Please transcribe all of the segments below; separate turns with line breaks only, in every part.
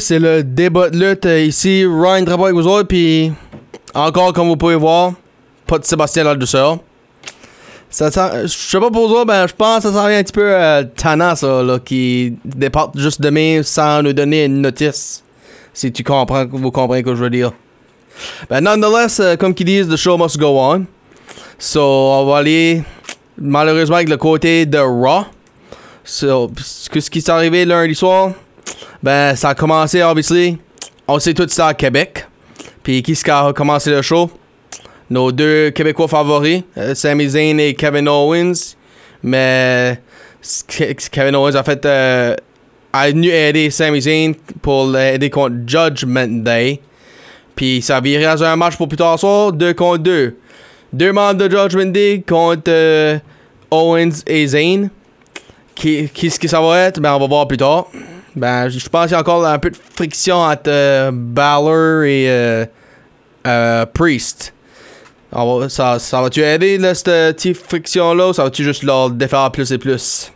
C'est le débat de lutte euh, ici. Ryan Drapeau avec vous autres, puis encore, comme vous pouvez voir, pas de Sébastien le douceur. Ça sent- je sais pas pour vous autres, ben je pense que ça sent un petit peu euh, tannant, ça, là, qui départ juste demain sans nous donner une notice. Si tu comprends, vous comprenez ce que je veux dire. Ben, nonetheless, euh, comme qu'ils disent, the show must go on. So, on va aller, malheureusement, avec le côté de Raw. So, ce qui s'est arrivé lundi soir, ben, ça a commencé, obviously. On sait tout ça à Québec. Puis qui qui a commencé le show? Nos deux Québécois favoris, euh, Sami Zayn et Kevin Owens. Mais Ke- Kevin Owens a fait euh, a venu aider Sami Zayn pour l'aider contre Judgment Day. Puis ça viré à un match pour plus tard ce soir, 2 contre 2. Deux membres de Judgment Day contre euh, Owens et Zayn. Qui, qui ce que ça va être? Ben, on va voir plus tard. Ben, je pense qu'il y a encore un peu de friction entre euh, Balor et euh, euh, Priest. Ça, ça va-tu aider, cette petite friction-là, ou ça va-tu juste leur défaire plus et plus?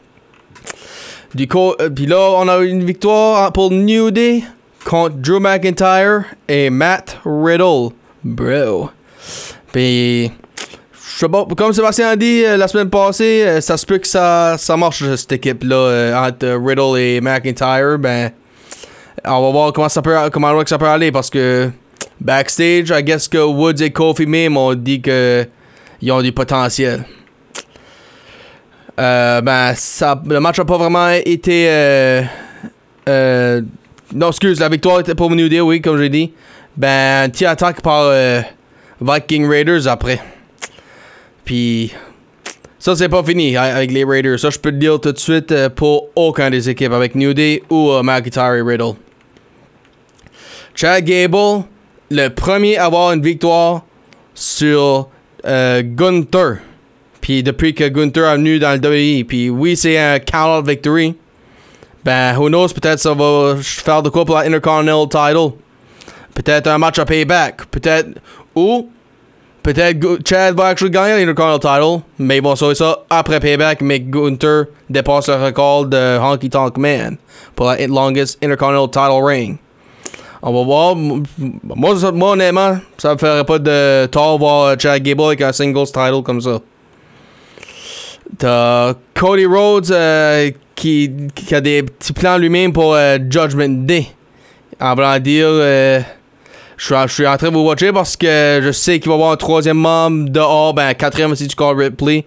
Du coup, euh, puis là, on a une victoire pour New Day contre Drew McIntyre et Matt Riddle. Bro. Puis, comme Sébastien a dit euh, la semaine passée, euh, ça se peut que ça, ça marche cette équipe-là euh, entre Riddle et McIntyre. Ben, on va voir comment ça peut, comment ça peut aller parce que backstage, I guess que Woods et Kofi même ont dit que ils ont du potentiel. Ben, ça, le match a pas vraiment été. non, excuse, la victoire était pour New Day, oui, comme j'ai dit. Ben, petit attaque par Viking Raiders après. Puis, ça, c'est pas fini avec les Raiders. Ça, je peux te dire tout de suite euh, pour aucun des équipes, avec New Day ou euh, McIntyre Riddle. Chad Gable, le premier à avoir une victoire sur euh, Gunther. Puis depuis que Gunther est venu dans le WWE, puis oui, c'est un count-out victory. Ben, who knows, peut-être ça va faire de quoi pour la Intercontinental title. Peut-être un match à payback. Peut-être. Ou. Peut-être Chad va actually gagner l'Intercontinental title. Mais ils vont sauver ça après payback. Mais Gunther dépasse le record de Honky Tonk Man pour la longest Intercontinental title reign. On va voir. Moi, ça- moi, honnêtement, ça me ferait pas de tort voir Chad Gable avec un singles title comme ça. T'as Cody Rhodes euh, qui, qui a des petits plans lui-même pour euh, Judgment Day. En voulant dire, euh, je suis en- train de vous watcher parce que je sais qu'il va y avoir un troisième membre dehors, ben quatrième si tu call Ripley,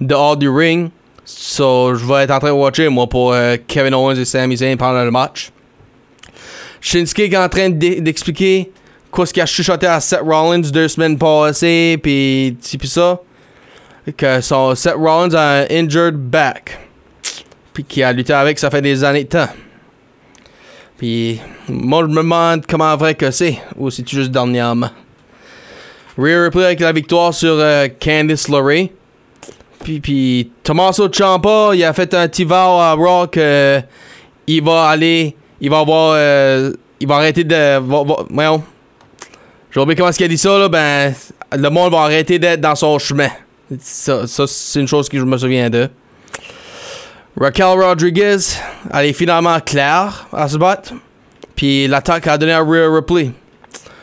dehors du ring. So, je vais être en train de watcher, moi, pour euh, Kevin Owens et Sami Zayn pendant le match. Shinsuke est en train d'e- d'expliquer quoi ce qu'il a chuchoté à Seth Rollins deux semaines passées, puis ça. Que son Seth Rollins a un injured back. Puis qui a lutté avec, ça fait des années de temps. Puis moi, je me demande comment vrai que c'est, ou c'est juste dernièrement. Rhea Ripley avec la victoire sur euh, Candice LeRae. Puis, puis Tommaso Ciampa, il a fait un petit vow à Raw que il va aller, il va avoir, euh, il va arrêter de, va- va- j'ai oublié comment est-ce qu'il a dit ça là, ben le monde va arrêter d'être dans son chemin. Ça, c'est une chose que je me souviens de. Raquel Rodriguez, elle est finalement claire à se battre. Puis l'attaque a donné à Rhea Ripley.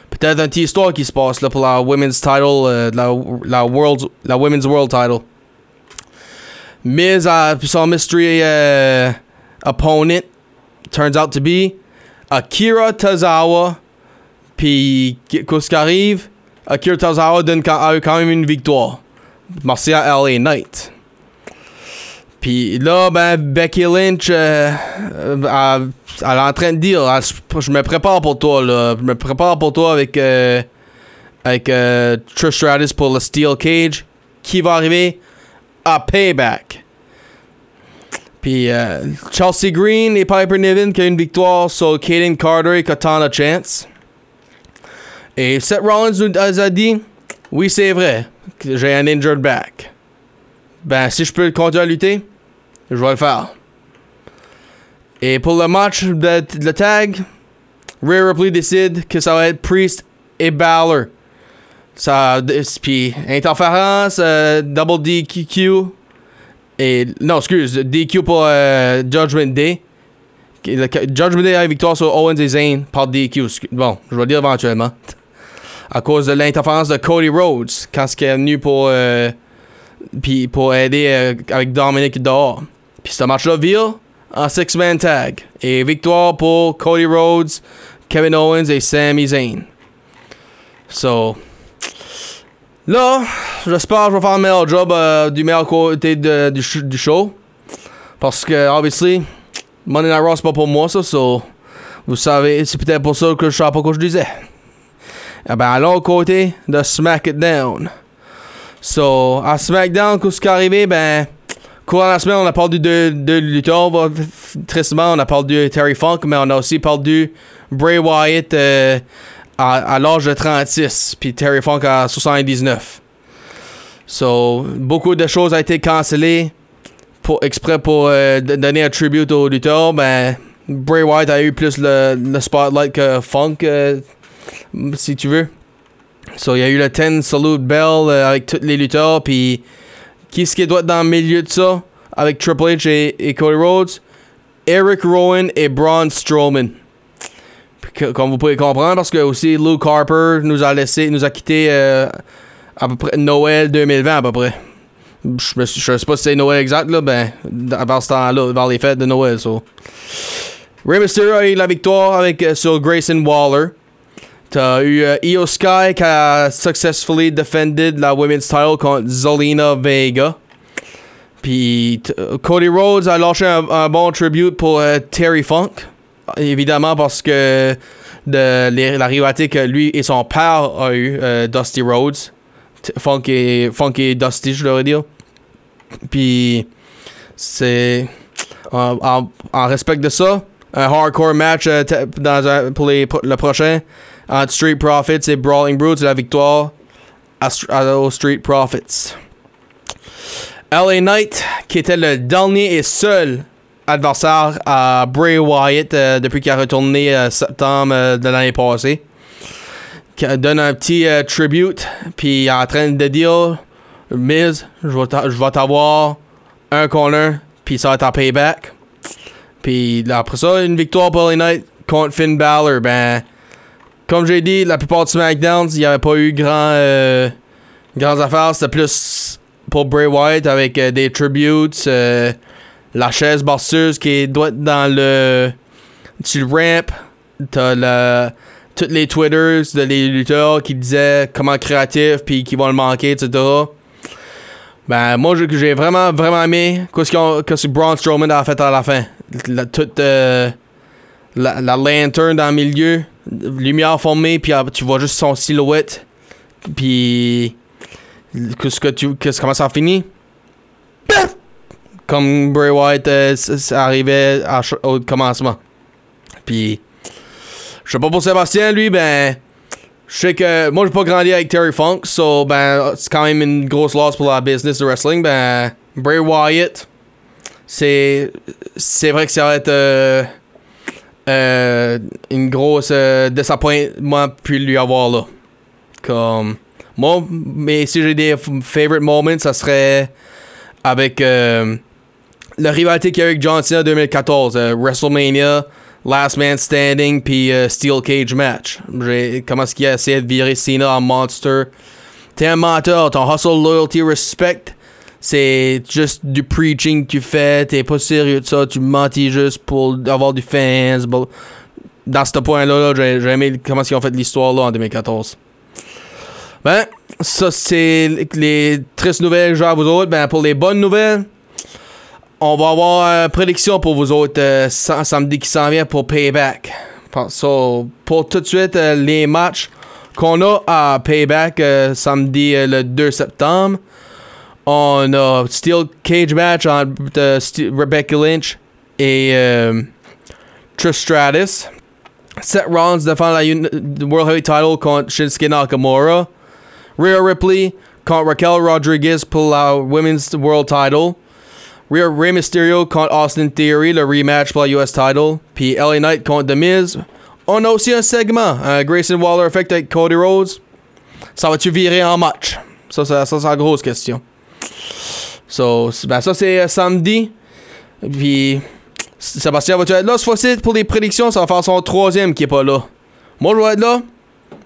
Peut-être un petit histoire qui se passe pour la Women's Title, euh, la, la Women's World Title. Miz a son mystery euh, opponent turns out to be Akira Tozawa. Puis qu'est-ce qui arrive? Akira Tozawa donne quand, a quand même une victoire. Merci à LA Knight. Puis là, ben, Becky Lynch, euh, euh, elle, est en train de dire, je, me prépare pour toi, là. Je me prépare pour toi avec, euh, avec Trish Stratus pour le Steel Cage. qui va arriver? À Payback. Puis Chelsea Green et Piper Niven qui a une victoire sur Kaden Carter et Katana Chance. Et Seth Rollins nous a dit Oui, c'est vrai j'ai un injured back. Ben, si je peux continuer à lutter, je vais le faire. Et pour le match de, le tag, Rhea Ripley décide que ça va être Priest et Balor. Ça, puis interférence, euh, double DQ. Et, non, excuse, DQ pour euh, Judgment Day. Judgment Day a une victoire sur Owens et Zayn par DQ. Bon, je vais le dire éventuellement. À cause de l'interférence de Cody Rhodes quand il est venu pour, euh, puis pour aider avec Dominic dehors. Puis ce match-là vire en six-man tag. Et victoire pour Cody Rhodes, Kevin Owens et Sami Zayn. So, là, j'espère que je vais faire un meilleur job euh, du meilleur côté du, du show. Parce que, obviously, Monday Night Raw, c'est pas pour moi, ça. So, vous savez, c'est peut-être pour ça que je savais pas quoi je disais. Eh ben, à l'autre côté de SmackDown. So, à SmackDown, qu'est-ce qui est arrivé? Ben, courant la semaine, on a parlé de va- f- Tristement, on a parlé de Terry Funk, mais on a aussi parlé de Bray Wyatt euh, à, l'âge de 36, puis Terry Funk à 79. So, beaucoup de choses ont été cancellées pour, exprès pour euh, donner un tribute aux lutteurs. Ben, Bray Wyatt a eu plus le, le spotlight que Funk, euh, si tu veux. So, il y a eu le 10 Salute Bell avec tous les lutteurs, puis qui est-ce qui doit être dans le milieu de ça avec Triple H et, Cody Rhodes? Eric Rowan et Braun Strowman. Comme vous pouvez comprendre, parce que aussi Luke Harper nous a laissé, nous a quitté euh, à peu près Noël 2020 à peu près. Je, je sais pas si c'est Noël exact là, ben vers ce temps-là, vers les fêtes de Noël. So. Mysterio a eu la victoire avec euh, sur Grayson Waller. T'as eu euh, Io Sky qui a successfully defended la women's title contre Zelina Vega. Puis Cody Rhodes a lâché un, bon tribute pour euh, Terry Funk. Évidemment parce que de la rivalité que lui et son père a eu, euh, Dusty Rhodes. Funk et, Dusty, je devrais dire. Puis c'est en, respect de ça, un hardcore match pour les, pro- le prochain entre Street Profits et Brawling Brutes, la victoire à, aux Street Profits. LA Knight, qui était le dernier et seul adversaire à Bray Wyatt euh, depuis qu'il a retourné euh, septembre euh, de l'année passée, qui donne un petit euh, tribute, puis en train de dire Miz, je vais t'a- je vais t'avoir un corner, puis ça va être en payback. Puis après ça, une victoire pour LA Knight contre Finn Balor. Ben, comme j'ai dit, la plupart de SmackDown, il n'y avait pas eu grand, euh, affaires. C'était plus pour Bray Wyatt avec euh, des tributes, euh, la chaise barceuse qui doit être dans le. Tu le ramp, t'as le. Toutes les Twitters de les lutteurs qui disaient comment créatif puis qui vont le manquer, etc. Ben, moi, j'ai- vraiment, vraiment aimé ont- qu'est-ce que Braun Strowman a fait à la fin. La, toute, euh, la, la lanterne dans le milieu, lumière formée, puis tu vois juste son silhouette. Puis, qu'est-ce que tu, qu'est-ce, comment ça finit? Comme Bray Wyatt euh, arrivait au commencement. Puis, je sais pas pour Sébastien, lui, ben, je sais que moi j'ai pas grandi avec Terry Funk, so ben c'est quand même une grosse loss pour la business de wrestling. Ben Bray Wyatt, c'est c'est vrai que ça va être euh, euh, une grosse euh, disappointment puis lui avoir là. Comme moi, mais si j'ai des favorite moments, ça serait avec euh, le rivalité qu'il y a avec John Cena en 2014, euh, WrestleMania. Last Man Standing puis euh, Steel Cage Match. Comment est-ce qu'il a essayé de virer Cena en monster? T'es un menteur, ton hustle, loyalty, respect, c'est juste du preaching que tu fais, t'es pas sérieux de ça, tu mentis juste pour avoir du fans. Dans ce point-là, là, j'ai aimé comment ils ont fait l'histoire là en 2014. Ben, ça c'est les- tristes nouvelles à vous autres. Ben, pour les bonnes nouvelles, on va avoir une prédiction pour vous autres euh, sam- samedi qui s'en vient pour Payback. Pour, tout de suite, euh, les matchs qu'on a à Payback euh, samedi euh, le 2 septembre. On a Steel Cage match entre euh, St- Rebecca Lynch et euh, um, Trish Stratus. Seth Rollins défend la uni- the World Heavyweight Title contre Shinsuke Nakamura. Rhea Ripley contre Raquel Rodriguez pour la Women's World Title. Rhea Rey Mysterio contre Austin Theory, le rematch pour la US Title. Puis LA Knight contre The Miz. On a un segment, un uh, Grayson Waller Effect avec Cody Rhodes. Ça va-tu virer en match? Ça, ça, ça, la grosse question. So, ben ça, c'est euh, samedi. Puis, Sébastien, vas-tu être là ce fois-ci pour les prédictions? Ça va faire son troisième qui est pas là. Moi, je vais être là.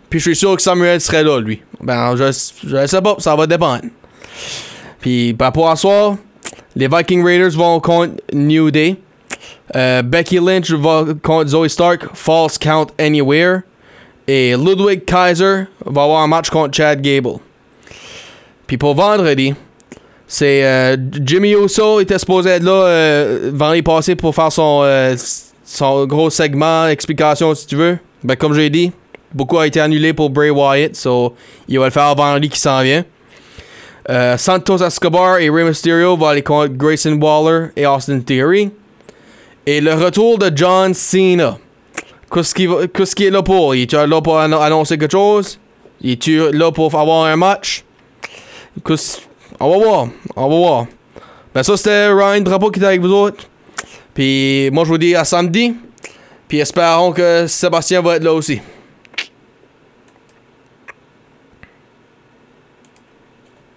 Puis, je suis sûr que Samuel serait là, lui. Ben, je, je sais pas, ça va dépendre. Puis, ben, pour asseoir, les Viking Raiders vont contre New Day. Euh, Becky Lynch va contre Zoe Stark, False Count Anywhere. Et Ludwig Kaiser va avoir un match contre Chad Gable. Puis pour vendredi, c'est euh, Jimmy Uso était supposé être là euh, vendredi passé pour faire son, euh, son gros segment, explication si tu veux. Ben comme j'ai dit, beaucoup a été annulé pour Bray Wyatt, so il va le faire vendredi qui s'en vient. Euh, Santos Escobar et Rey Mysterio vont aller contre Grayson Waller et Austin Theory. Et le retour de John Cena. Qu'est-ce qu'il est là pour? Il est là pour annon- annoncer quelque chose? Il est là pour avoir un match? Qu'est-ce- On va voir. On va voir. Ben ça, c'était Ryan Drapeau qui était avec vous autres. Puis moi, je vous dis à samedi. Puis espérons que Sébastien va être là aussi.